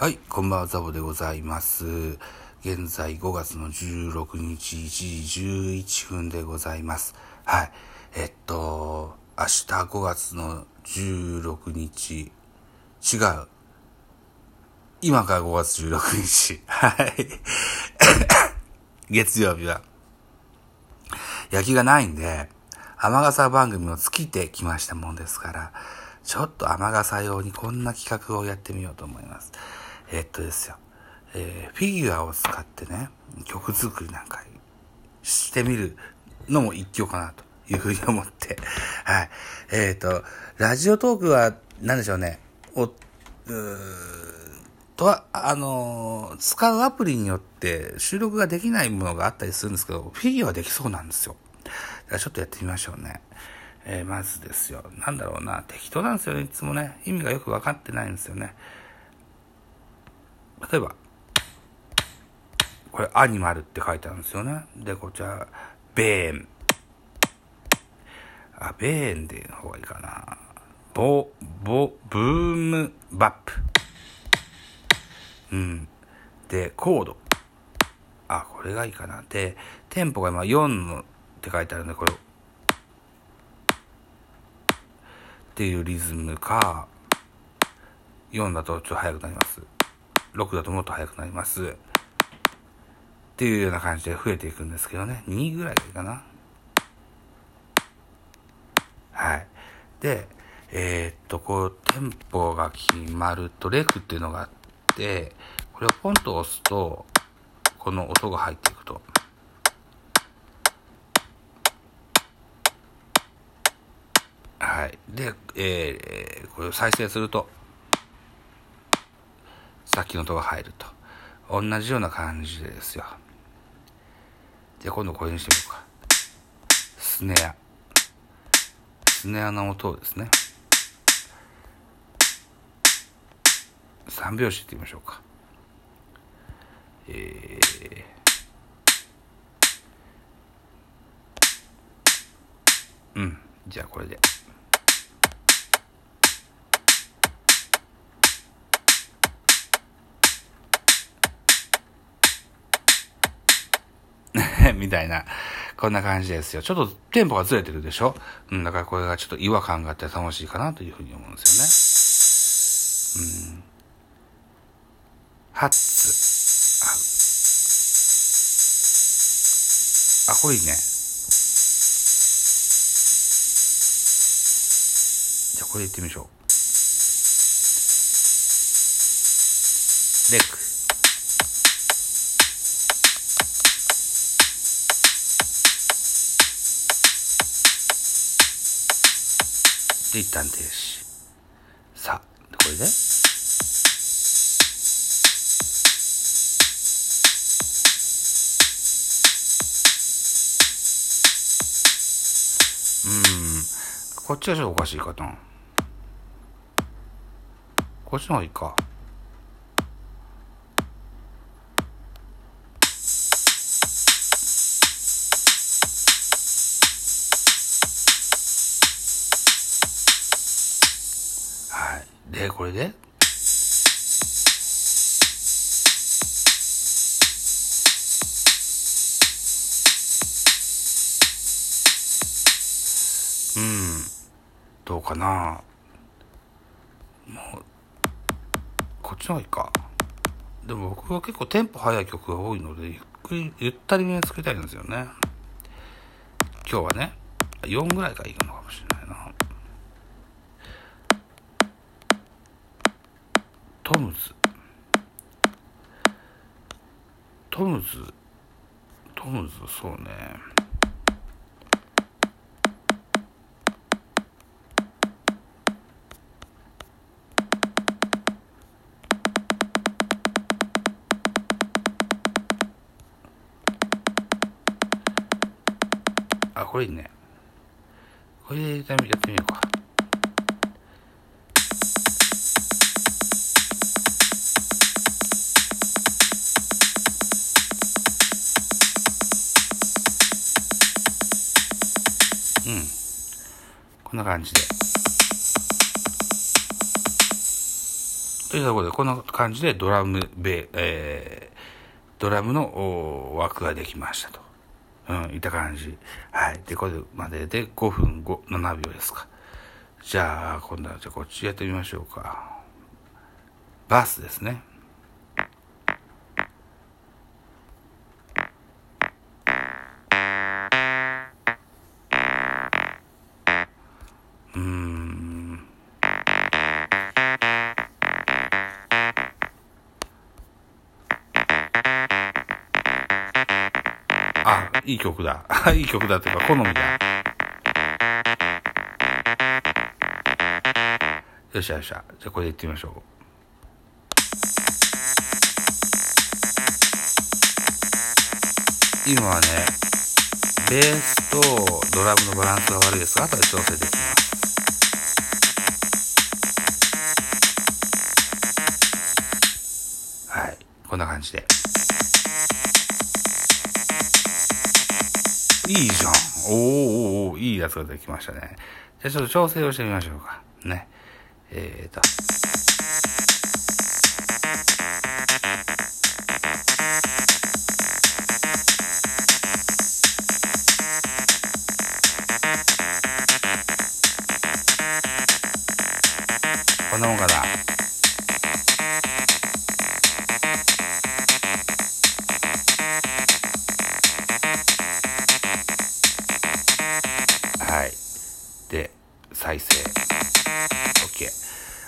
はい、こんばんは、ザボでございます。現在5月の16日1時11分でございます。はい。えっと、明日5月の16日、違う。今から5月16日。はい。月曜日は、焼きがないんで、雨傘番組を尽きてきましたもんですから、ちょっと雨傘用にこんな企画をやってみようと思います。えっとですよ、えーフィギュアを使ってね、曲作りなんかしてみるのも一興かなというふうに思って、はい。えっ、と、ラジオトークは、なんでしょうね、お、うとは、あのー使うアプリによって収録ができないものがあったりするんですけど、フィギュアはできそうなんですよ。だからちょっとやってみましょうね。えーまずですよ。なんだろうな。適当なんですよね。いつもね。意味がよくわかってないんですよね。例えば、これ、アニマルって書いてあるんですよね。で、こちら、ベーン。あ、ベーンでの方がいいかな。ボ、ボ、ブームバップ。うん。で、コード。あ、これがいいかな。で、テンポが今4のって書いてあるんで、これ、っていうリズムか、4だとちょっと速くなります。6だともっと速くなります。っていうような感じで増えていくんですけどね。2ぐらいがいいかな。はい。で、えーっと、こう、テンポが決まると、レクっていうのがあって、これをポンと押すと、この音が入っていくと。はい。で、えーこれを再生すると、さっきの音が入ると。同じような感じですよ。じゃあ今度これにしてみようか。スネア。スネアの音をですね。三拍子いってみましょうか。えー、うん。じゃあこれで。みたいな、こんな感じですよ。ちょっとテンポがずれてるでしょ？うん、だからこれがちょっと違和感があって楽しいかなというふうに思うんですよね。うん。ハッツ。あ、あ、これいいね。じゃあこれいってみましょう。レック。で一旦停止さあこれで？うん。こっちはちょっとおかしいかな。こっちの方がいいか。でこれで？うん。どうかな？もうこっちの方がいいか。でも僕は結構テンポ速い曲が多いのでゆっくりゆったりめに作りたいんですよね。今日はね4ぐらいがいいのかもしれない。トムズ。トムズ。トムズそうね。あこれいいね。これでやってみやってみようか。うんこんな感じでというところで、こんな感じでドラムベ、えー、ドラムの枠ができましたと。うん、いった感じ。はい。で、これまでで5分5、7秒ですか。じゃあ、今度は、じゃあこっちやってみましょうか。バスですね。あいい曲だ。いい曲だっていうか、好みだ。よっしゃよっしゃ。じゃあこれでいってみましょう。今はね、ベースとドラムのバランスが悪いですが、後で調整できます。はい。こんな感じで。いいじゃん。おーおーいいやつができましたね。じゃあちょっと調整をしてみましょうか。ね。えーと。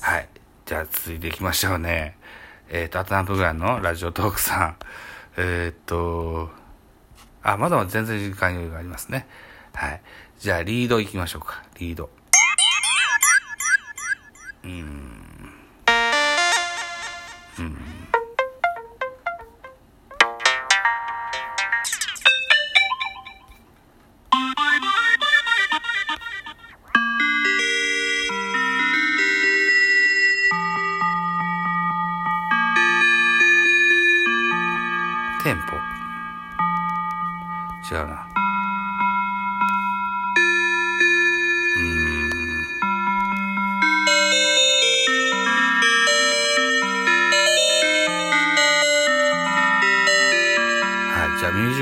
はい。じゃあ続いていきましょうね。えっ、ー、と、アトナンプグランの？ラジオトークさん。えっ、ー、と、あ、まだまだ全然時間余裕がありますね。はい。じゃあリードいきましょうか。リード。うん。うん。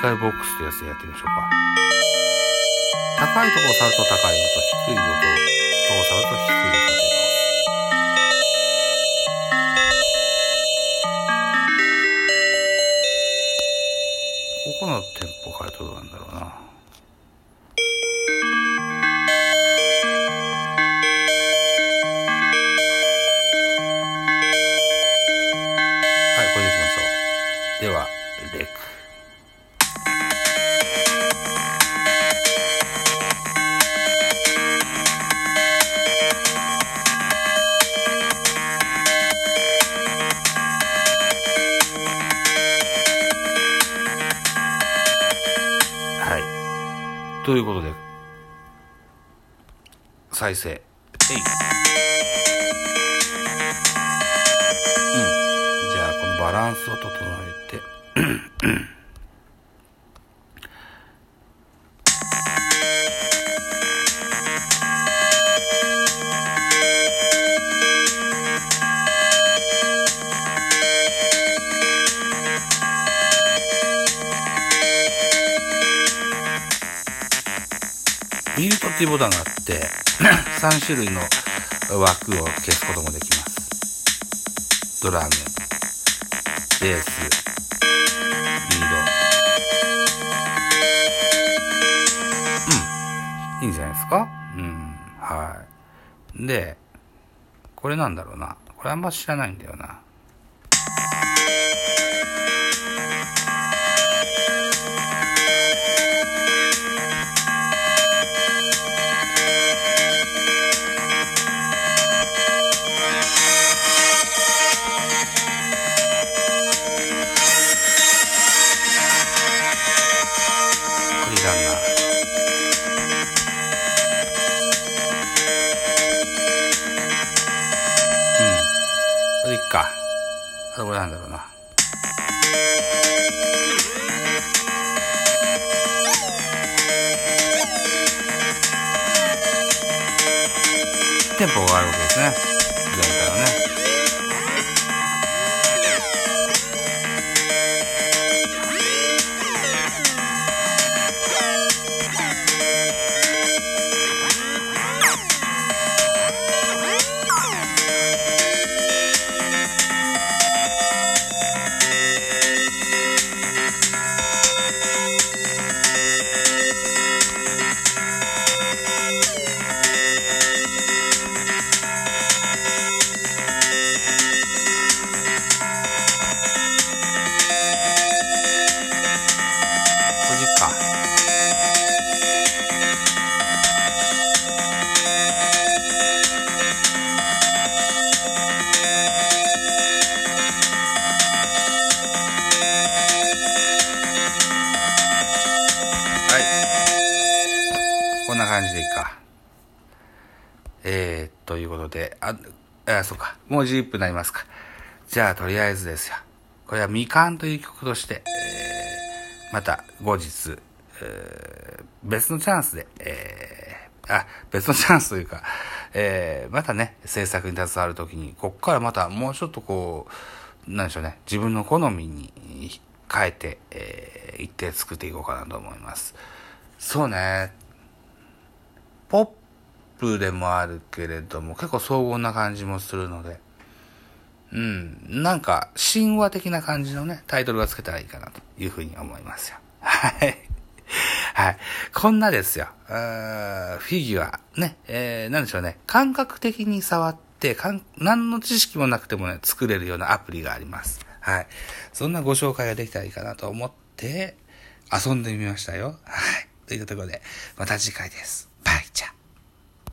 じゃあミュージカルボックスというやつでやってみましょうか。高いところを触ると高い音、低い音を触ると低い音。ここのテンポ変えとどうなんだろうな。ということで、再生。えい。うん。じゃあ、このバランスを整えュートっていうボタンがあって3種類の枠を消すこともできます。ドラムベースリード。うん。いいんじゃないですか？うん。はい。でこれなんだろうな。これあんま知らないんだよな。か。そこなんだろうな。テンポがあるわけです。ね。感じでいいか。えー、ということで、あ、あ、そうか。もう11分になりますか。じゃあ、とりあえずですよ。これはみかんという曲として、えー、また後日、えー、別のチャンスで、えー、あ、別のチャンスというか、えー、またね、制作に携わるときに、こっからまたもうちょっとこう、なんでしょうね、自分の好みに変えて、えー、一定作っていこうかなと思います。そうね、ポップでもあるけれども、結構荘厳な感じもするので、うん、なんか神話的な感じのね、タイトルがつけたらいいかなというふうに思いますよ。はい。はい。こんなですよ。フィギュア、ね、えー、なんでしょうね。感覚的に触って、かん何の知識もなくてもね、作れるようなアプリがあります。はい。そんなご紹介ができたらいいかなと思って、遊んでみましたよ。はい。というところで、また次回です。バイチャ